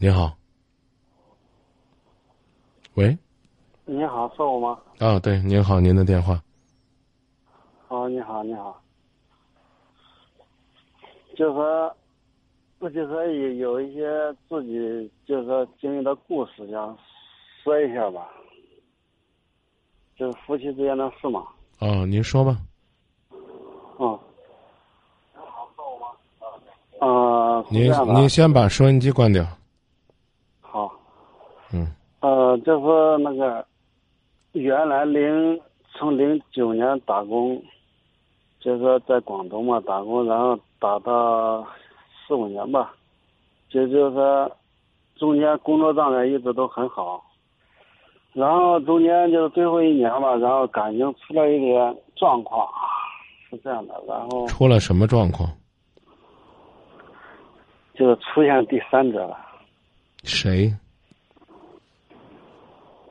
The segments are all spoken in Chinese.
你好，喂，你好，是我吗？啊，对，您好，您的电话。哦，你好，你好。就是说，我就说有有一些自己就是说经历的故事，想说一下吧。就是夫妻之间的事嘛。哦，您说吧。嗯。呃，是您这样的您先把收音机关掉。好。嗯呃，就是那个，原来零从零九年打工，就是说在广东嘛打工，然后打到四五年吧，就就是说中间工作状态一直都很好，然后中间就是最后一年吧，然后感情出了一点状况，是这样的，然后出了什么状况？就是出现第三者了，谁？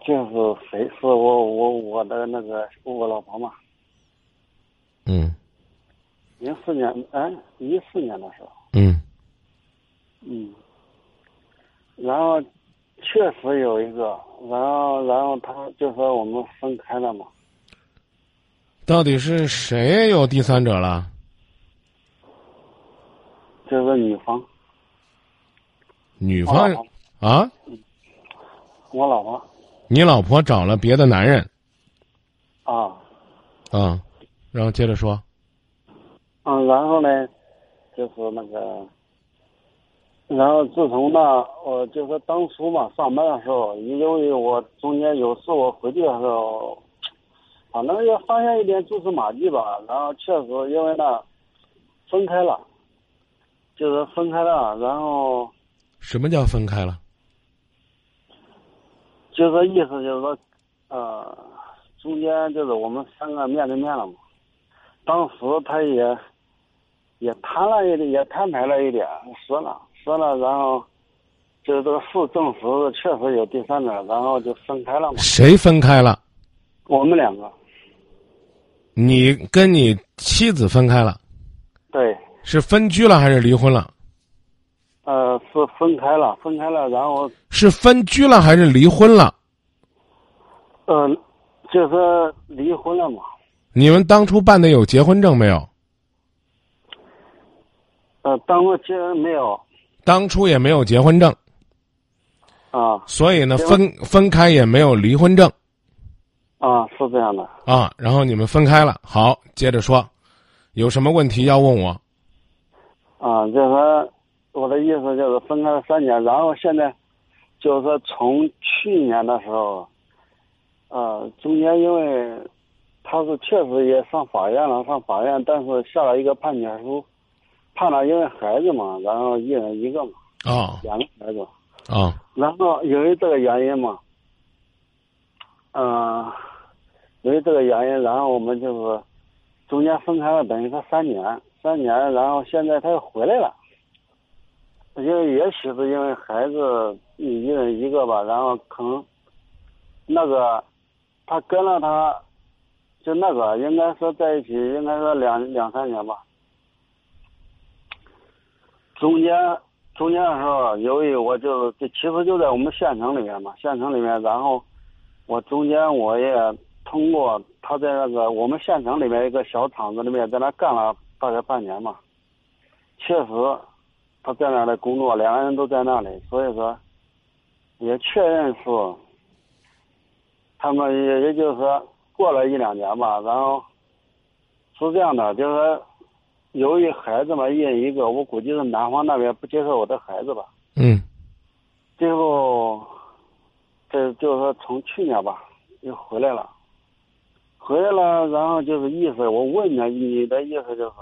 就是谁是我我我的那个我老婆嘛。嗯。零四年，哎，一四年的时候，嗯。嗯，然后确实有一个，然后然后他就说我们分开了嘛，到底是谁有第三者了？就是女方，女方我老婆，啊？我老婆你老婆找了别的男人啊，啊？然后接着说。嗯，然后呢，就是那个，然后自从那我就说当初嘛上班的时候，因为我中间有事我回去的时候，反正也发现一点蛛丝马迹吧，然后确实因为呢分开了，就是分开了，然后什么叫分开了？就是意思就是说，呃，中间就是我们三个面对面了嘛，当时他也也谈了一点，也摊牌了一点，说了说了，然后就是这个事证实确实有第三者，然后就分开了嘛。谁分开了？我们两个，你跟你妻子分开了，对，是分居了还是离婚了？呃，是分开了，分开了，然后是分居了还是离婚了？呃，就是说离婚了嘛。你们当初办的有结婚证没有？呃，当初结婚没有？当初也没有结婚证，啊所以呢，分分开也没有离婚证啊，是这样的。啊。然后你们分开了，好，接着说，有什么问题要问我？啊，就是说我的意思就是分开了三年，然后现在就是说从去年的时候，呃，中间因为他是确实也上法院了，上法院，但是下了一个判决书，判了因为孩子嘛，然后一人一个嘛，啊两个孩子，啊然后由于这个原因嘛，嗯、由于这个原因，然后我们就是中间分开了，等于说三年，三年，然后现在他又回来了，因为也许是因为孩子一人一个吧，然后可能那个他跟了他，就那个应该说在一起，应该说两两三年吧，中间中间的时候，由于我就就其实就在我们县城里面嘛，县城里面，然后我中间我也通过他在那个我们县城里面一个小厂子里面，在那干了大概半年嘛，确实他在那里工作，两个人都在那里，所以说也确认是他们也也就是说过了一两年吧，然后是这样的，就是说。由于孩子嘛，一人一个，我估计是男方那边不接受我的孩子吧。嗯最后，这就是说从去年吧，又回来了，回来了，然后就是意思，我问你，你的意思就是，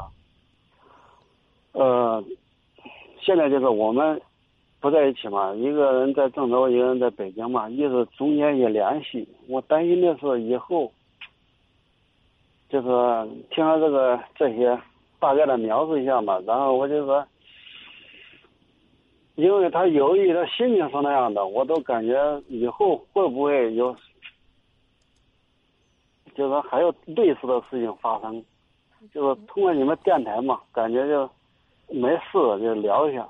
呃，现在就是我们不在一起嘛，一个人在郑州，一个人在北京嘛，意思中间也联系。我担心的是以后，就是听了这个这些。大概的描述一下嘛，然后我就说，因为他由于他心情是那样的，我都感觉以后会不会有，就是说还有类似的事情发生，就是通过你们电台嘛，感觉就没事就聊一下，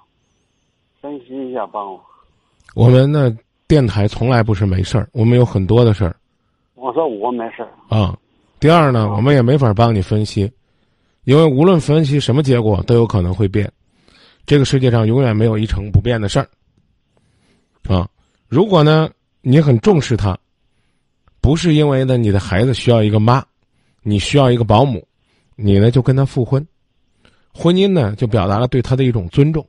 分析一下帮我。我们的电台从来不是没事儿，我们有很多的事儿我说我没事儿。啊。第二呢，我们也没法帮你分析，因为无论分析什么结果都有可能会变。这个世界上永远没有一成不变的事儿啊。如果呢，你很重视他，不是因为呢你的孩子需要一个妈，你需要一个保姆，你呢就跟他复婚。婚姻呢，就表达了对他的一种尊重。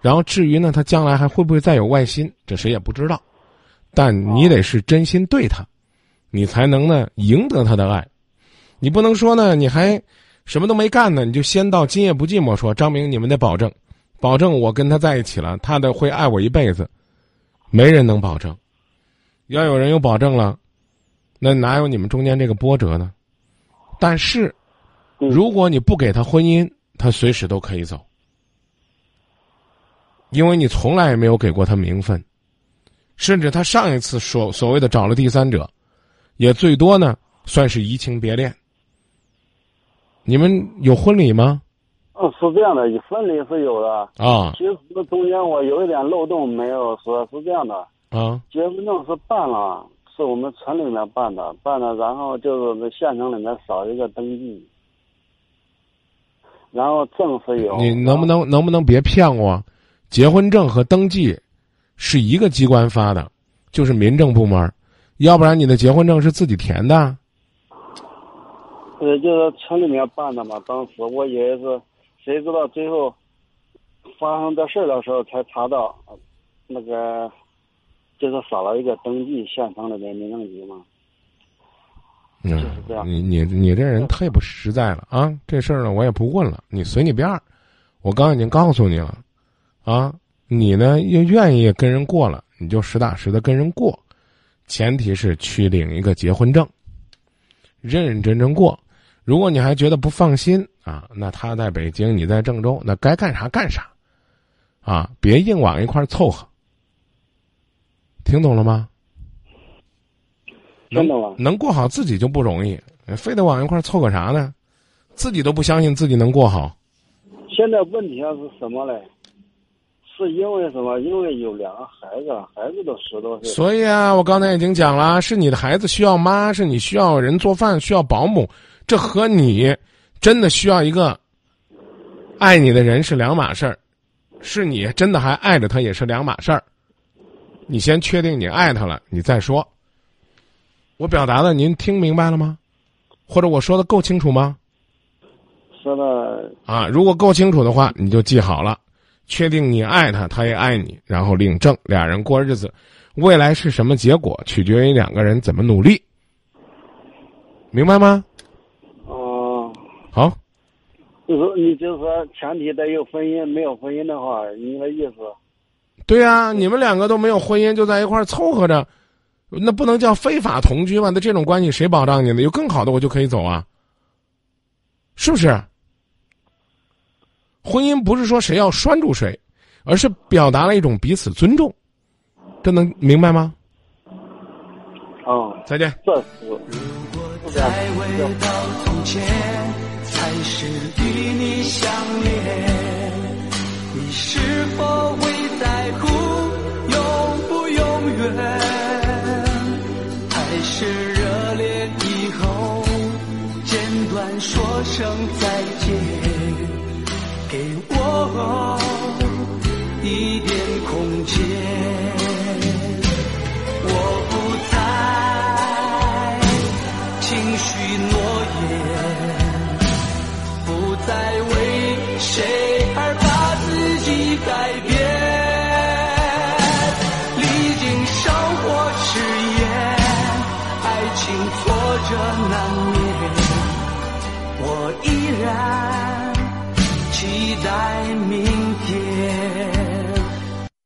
然后至于呢，他将来还会不会再有外心，这谁也不知道。但你得是真心对他，你才能呢赢得他的爱。你不能说呢，你还什么都没干呢，你就先到今夜不寂寞说张明，你们得保证，保证我跟他在一起了，他的会爱我一辈子。没人能保证，要有人有保证了，那哪有你们中间这个波折呢？但是，如果你不给他婚姻，他随时都可以走，因为你从来也没有给过他名分，甚至他上一次所所谓的找了第三者，也最多呢算是移情别恋。你们有婚礼吗？嗯，是这样的，婚礼是有的。啊其实中间我有一点漏洞没有说，是这样的，啊结婚证是办了，是我们村里面办的，办的，然后就是县城里面少一个登记，然后证是有。你能不能能不能别骗我？结婚证和登记是一个机关发的，就是民政部门，要不然你的结婚证是自己填的。呃，就是村里面办的嘛。当时我以为是，谁知道最后发生这事儿的时候才查到，那个就是少了一个登记县城里面民政局嘛。嗯就是这样你你你这人太不实在了啊！这事儿呢，我也不问了，你随你便儿。我刚已经告诉你了，啊，你呢又愿意跟人过了，你就实打实的跟人过，前提是去领一个结婚证，认认真真过。如果你还觉得不放心啊，那他在北京，你在郑州，那该干啥干啥，啊，别硬往一块儿凑合。听懂了吗？真的吗？能过好自己就不容易，非得往一块儿凑个啥呢？自己都不相信自己能过好。现在问题上是什么嘞？是因为什么？因为有两个孩子，孩子都十多岁。所以啊，我刚才已经讲了，是你的孩子需要妈，是你需要人做饭，需要保姆，这和你真的需要一个爱你的人是两码事儿，是你真的还爱着他也是两码事儿。你先确定你爱他了，你再说。我表达的您听明白了吗？或者我说的够清楚吗？说的啊，如果够清楚的话，你就记好了，确定你爱他，他也爱你，然后领证，俩人过日子，未来是什么结果，取决于两个人怎么努力，明白吗？嗯，好，就是说你就是说前提得有婚姻，没有婚姻的话，你的意思？对呀、你们两个都没有婚姻，就在一块儿凑合着，那不能叫非法同居吧？那这种关系谁保障你呢？有更好的，我就可以走啊，是不是？婚姻不是说谁要拴住谁，而是表达了一种彼此尊重，这能明白吗？哦，再见。这是如果再回到从前，才是与你相恋，你是否会在乎是热恋以后，简短说声再见，给我一点空间。